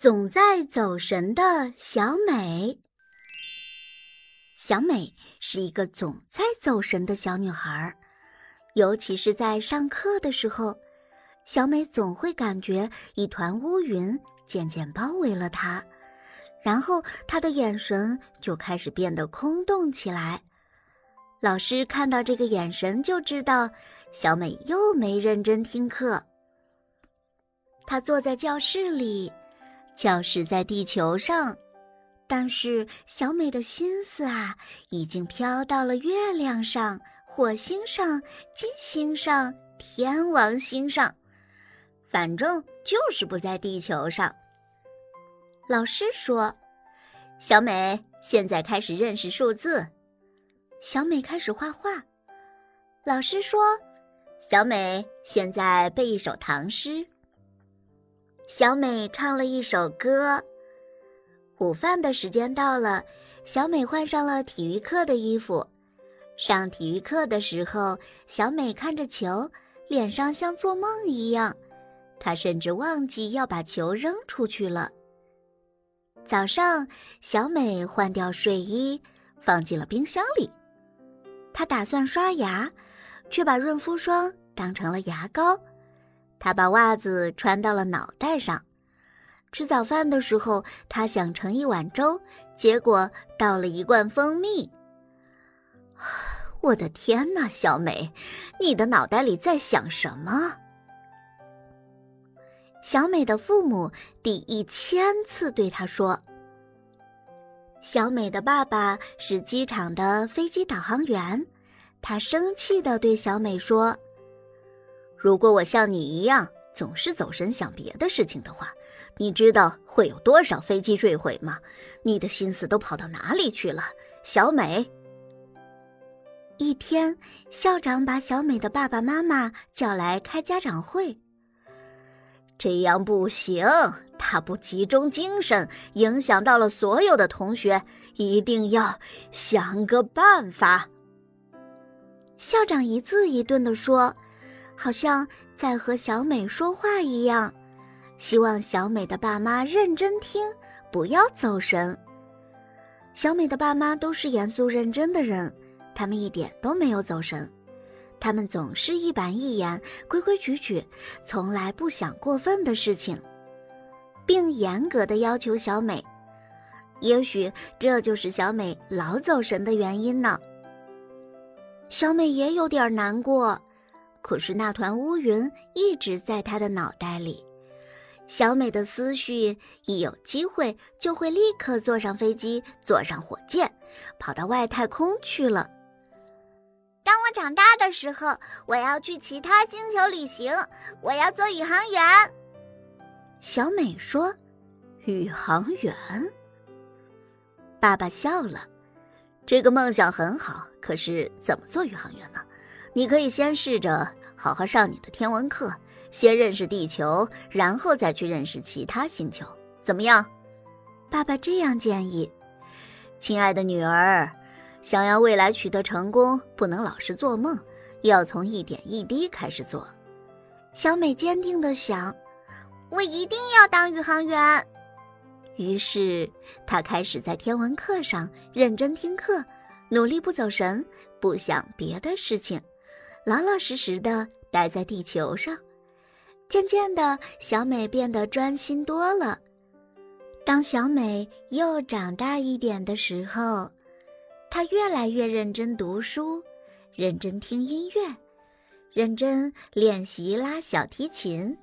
总在走神的小美。小美是一个总在走神的小女孩，尤其是在上课的时候，小美总会感觉一团乌云渐渐包围了她，然后她的眼神就开始变得空洞起来。老师看到这个眼神，就知道小美又没认真听课。她坐在教室里，教室在地球上，但是小美的心思啊，已经飘到了月亮上、火星上、金星上、天王星上，反正就是不在地球上。老师说：“小美，现在开始认识数字。”小美开始画画，老师说：“小美，现在背一首唐诗。”小美唱了一首歌。午饭的时间到了，小美换上了体育课的衣服。上体育课的时候，小美看着球，脸上像做梦一样。她甚至忘记要把球扔出去了。早上，小美换掉睡衣，放进了冰箱里。他打算刷牙，却把润肤霜当成了牙膏。他把袜子穿到了脑袋上。吃早饭的时候，他想盛一碗粥，结果倒了一罐蜂蜜。我的天哪，小美，你的脑袋里在想什么？小美的父母第一千次对她说。小美的爸爸是机场的飞机导航员，他生气地对小美说：“如果我像你一样总是走神想别的事情的话，你知道会有多少飞机坠毁吗？你的心思都跑到哪里去了，小美？”一天，校长把小美的爸爸妈妈叫来开家长会。这样不行。他不集中精神，影响到了所有的同学，一定要想个办法。校长一字一顿地说，好像在和小美说话一样，希望小美的爸妈认真听，不要走神。小美的爸妈都是严肃认真的人，他们一点都没有走神，他们总是一板一眼、规规矩矩，从来不想过分的事情。并严格的要求小美，也许这就是小美老走神的原因呢。小美也有点难过，可是那团乌云一直在他的脑袋里。小美的思绪一有机会就会立刻坐上飞机，坐上火箭，跑到外太空去了。当我长大的时候，我要去其他星球旅行，我要做宇航员。小美说：“宇航员。”爸爸笑了。这个梦想很好，可是怎么做宇航员呢？你可以先试着好好上你的天文课，先认识地球，然后再去认识其他星球，怎么样？爸爸这样建议。亲爱的女儿，想要未来取得成功，不能老是做梦，要从一点一滴开始做。小美坚定地想。我一定要当宇航员。于是，她开始在天文课上认真听课，努力不走神，不想别的事情，老老实实的待在地球上。渐渐的，小美变得专心多了。当小美又长大一点的时候，她越来越认真读书，认真听音乐，认真练习拉小提琴。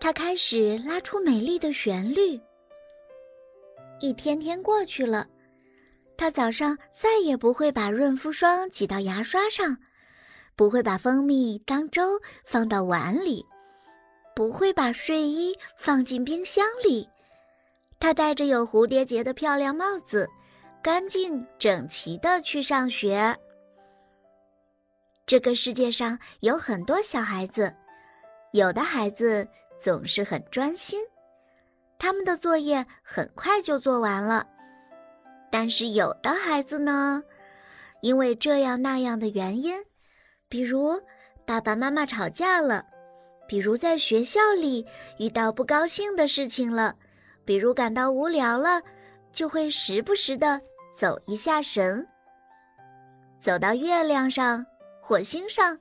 他开始拉出美丽的旋律。一天天过去了，他早上再也不会把润肤霜挤到牙刷上，不会把蜂蜜当粥放到碗里，不会把睡衣放进冰箱里。他戴着有蝴蝶结的漂亮帽子，干净整齐的去上学。这个世界上有很多小孩子，有的孩子。总是很专心，他们的作业很快就做完了。但是有的孩子呢，因为这样那样的原因，比如爸爸妈妈吵架了，比如在学校里遇到不高兴的事情了，比如感到无聊了，就会时不时的走一下神，走到月亮上、火星上、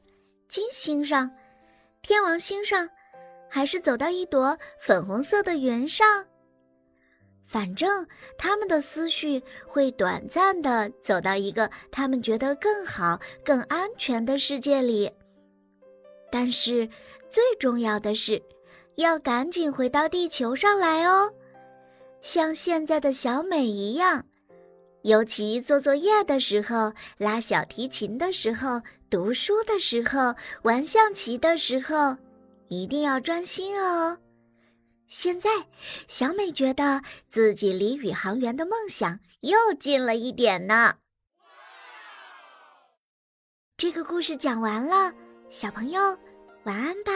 金星上、天王星上，还是走到一朵粉红色的云上。反正他们的思绪会短暂的走到一个他们觉得更好、更安全的世界里，但是最重要的是，要赶紧回到地球上来哦，像现在的小美一样，尤其做作业的时候、拉小提琴的时候、读书的时候、玩象棋的时候，一定要专心哦。现在，小美觉得自己离宇航员的梦想又近了一点呢。这个故事讲完了，小朋友，晚安吧。